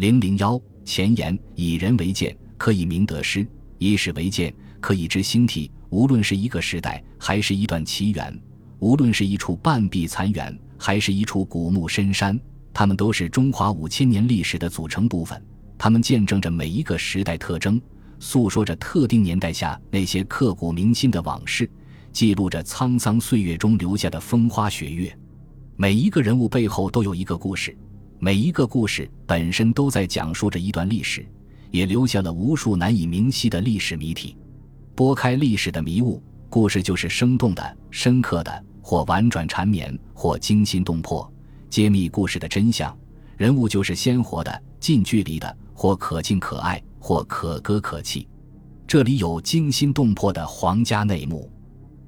零零幺前言：以人为鉴，可以明得失；以史为鉴，可以知兴替。无论是一个时代，还是一段奇缘；无论是一处半壁残垣，还是一处古木深山，它们都是中华五千年历史的组成部分。它们见证着每一个时代特征，诉说着特定年代下那些刻骨铭心的往事，记录着沧桑岁月中留下的风花雪月。每一个人物背后都有一个故事，每一个故事本身都在讲述着一段历史，也留下了无数难以明晰的历史谜题。拨开历史的迷雾，故事就是生动的、深刻的，或婉转缠绵，或惊心动魄。揭秘故事的真相，人物就是鲜活的、近距离的，或可敬可爱，或可歌可泣。这里有惊心动魄的皇家内幕，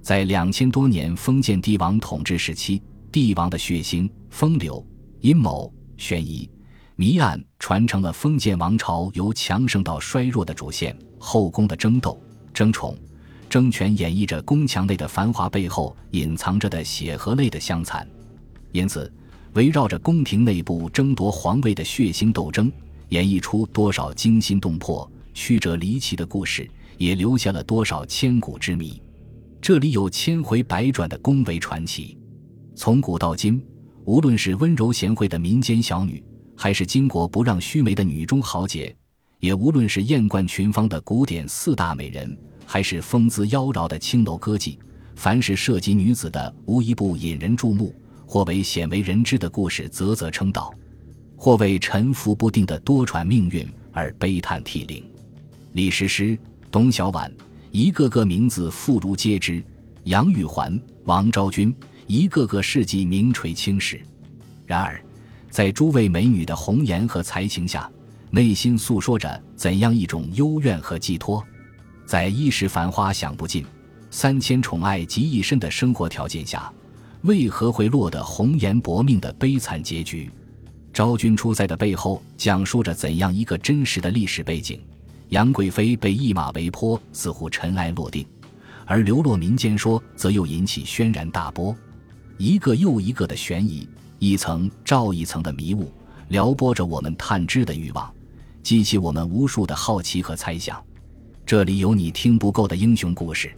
在两千多年封建帝王统治时期。帝王的血腥、风流、阴谋、悬疑、谜案，传承了封建王朝由强盛到衰弱的主线。后宫的争斗、争宠、争权，演绎着宫墙内的繁华背后隐藏着的血和泪的相残。因此，围绕着宫廷内部争夺皇位的血腥斗争，演绎出多少惊心动魄、曲折离奇的故事，也留下了多少千古之谜。这里有千回百转的宫闱传奇。从古到今，无论是温柔贤惠的民间小女，还是巾帼不让须眉的女中豪杰，也无论是艳冠群芳的古典四大美人，还是风姿妖娆的青楼歌妓，凡是涉及女子的，无一不引人注目；或为鲜为人知的故事，啧啧称道；或为沉浮不定的多舛命运而悲叹涕零。李师师、董小宛，一个个名字妇孺皆知；杨玉环、王昭君。一个个事迹名垂青史，然而，在诸位美女的红颜和才情下，内心诉说着怎样一种幽怨和寄托？在一时繁花享不尽、三千宠爱集一身的生活条件下，为何会落得红颜薄命的悲惨结局？昭君出塞的背后，讲述着怎样一个真实的历史背景？杨贵妃被一马为坡，似乎尘埃落定，而流落民间说，则又引起轩然大波。一个又一个的悬疑，一层罩一层的迷雾，撩拨着我们探知的欲望，激起我们无数的好奇和猜想。这里有你听不够的英雄故事，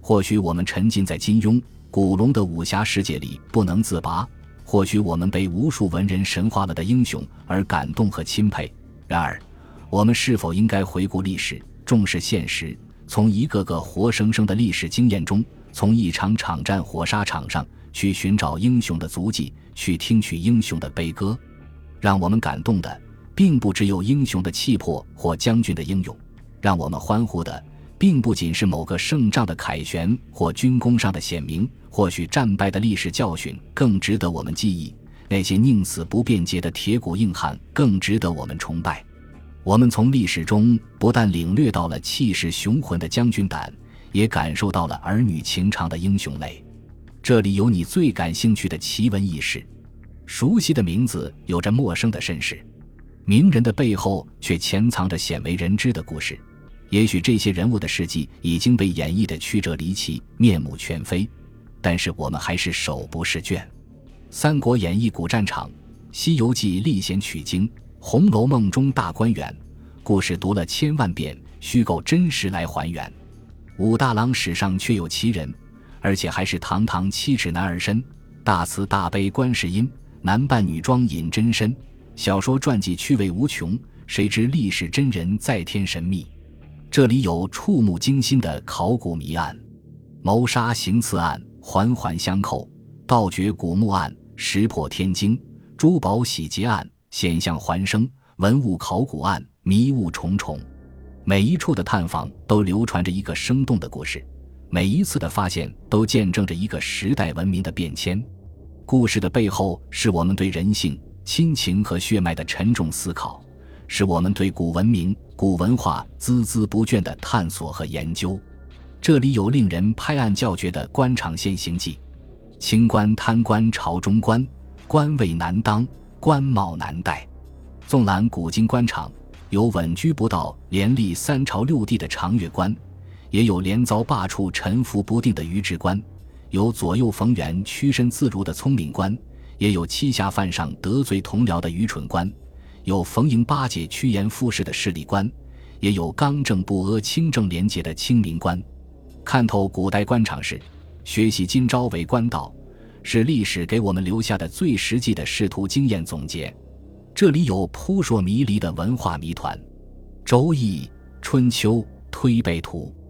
或许我们沉浸在金庸、古龙的武侠世界里不能自拔，或许我们被无数文人神化了的英雄而感动和钦佩。然而，我们是否应该回顾历史，重视现实，从一个个活生生的历史经验中，从一场场战火沙场上？去寻找英雄的足迹，去听取英雄的悲歌，让我们感动的，并不只有英雄的气魄或将军的英勇；让我们欢呼的，并不仅是某个胜仗的凯旋或军功上的显明。或许战败的历史教训更值得我们记忆，那些宁死不辩解的铁骨硬汉更值得我们崇拜。我们从历史中不但领略到了气势雄浑的将军胆，也感受到了儿女情长的英雄泪。这里有你最感兴趣的奇闻异事，熟悉的名字有着陌生的身世，名人的背后却潜藏着鲜为人知的故事。也许这些人物的事迹已经被演绎的曲折离奇、面目全非，但是我们还是手不释卷。《三国演义》古战场，《西游记》历险取经，《红楼梦》中大观园，故事读了千万遍，虚构真实来还原。武大郎史上确有其人。而且还是堂堂七尺男儿身，大慈大悲观世音，男扮女装隐真身。小说传记趣味无穷，谁知历史真人在天神秘？这里有触目惊心的考古谜案、谋杀行刺案，环环相扣；盗掘古墓案，石破天惊；珠宝洗劫案，险象环生；文物考古案，迷雾重重。每一处的探访都流传着一个生动的故事。每一次的发现都见证着一个时代文明的变迁，故事的背后是我们对人性、亲情和血脉的沉重思考，是我们对古文明、古文化孜孜不倦的探索和研究。这里有令人拍案叫绝的官场现形记：清官贪官朝中官，官位难当，官帽难戴。纵览古今官场，有稳居不到、连立三朝六帝的长乐官。也有连遭罢黜、沉浮不定的愚智官，有左右逢源、屈身自如的聪明官，也有欺下犯上、得罪同僚的愚蠢官，有逢迎巴结、趋炎附势的势利观，也有刚正不阿、清正廉洁的清明观。看透古代官场事，学习今朝为官道，是历史给我们留下的最实际的仕途经验总结。这里有扑朔迷离的文化谜团，《周易》《春秋》《推背图》《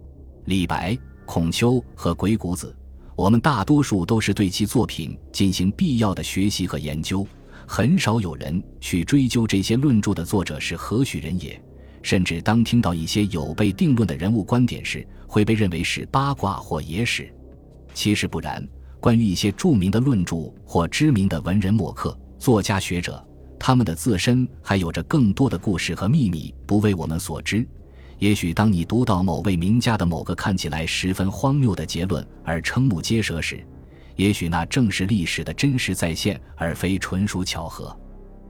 李白》《孔丘》和《鬼谷子》，我们大多数都是对其作品进行必要的学习和研究，很少有人去追究这些论著的作者是何许人也。甚至当听到一些有被定论的人物观点时，会被认为是八卦或野史。其实不然，关于一些著名的论著或知名的文人墨客、作家学者，他们的自身还有着更多的故事和秘密不为我们所知。也许当你读到某位名家的某个看起来十分荒谬的结论而瞠目结舌时，也许那正是历史的真实再现，而非纯属巧合。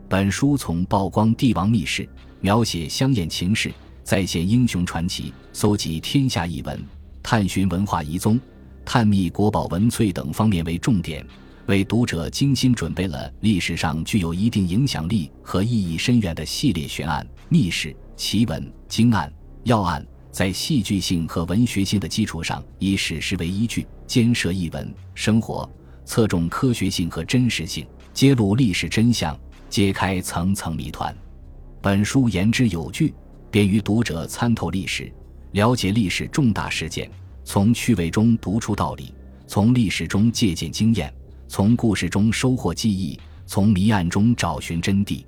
本书从曝光帝王秘事。描写香艳情事，再现英雄传奇，搜集天下异闻，探寻文化遗踪，探秘国宝文萃等方面为重点，为读者精心准备了历史上具有一定影响力和意义深远的系列悬案、秘史、奇闻、惊案、要案，在戏剧性和文学性的基础上，以史实为依据，兼涉译文、生活，侧重科学性和真实性，揭露历史真相，揭开层层谜团。本书言之有据，便于读者参透历史，了解历史重大事件，从趣味中读出道理，从历史中借鉴经验，从故事中收获记忆，从谜案中找寻真谛。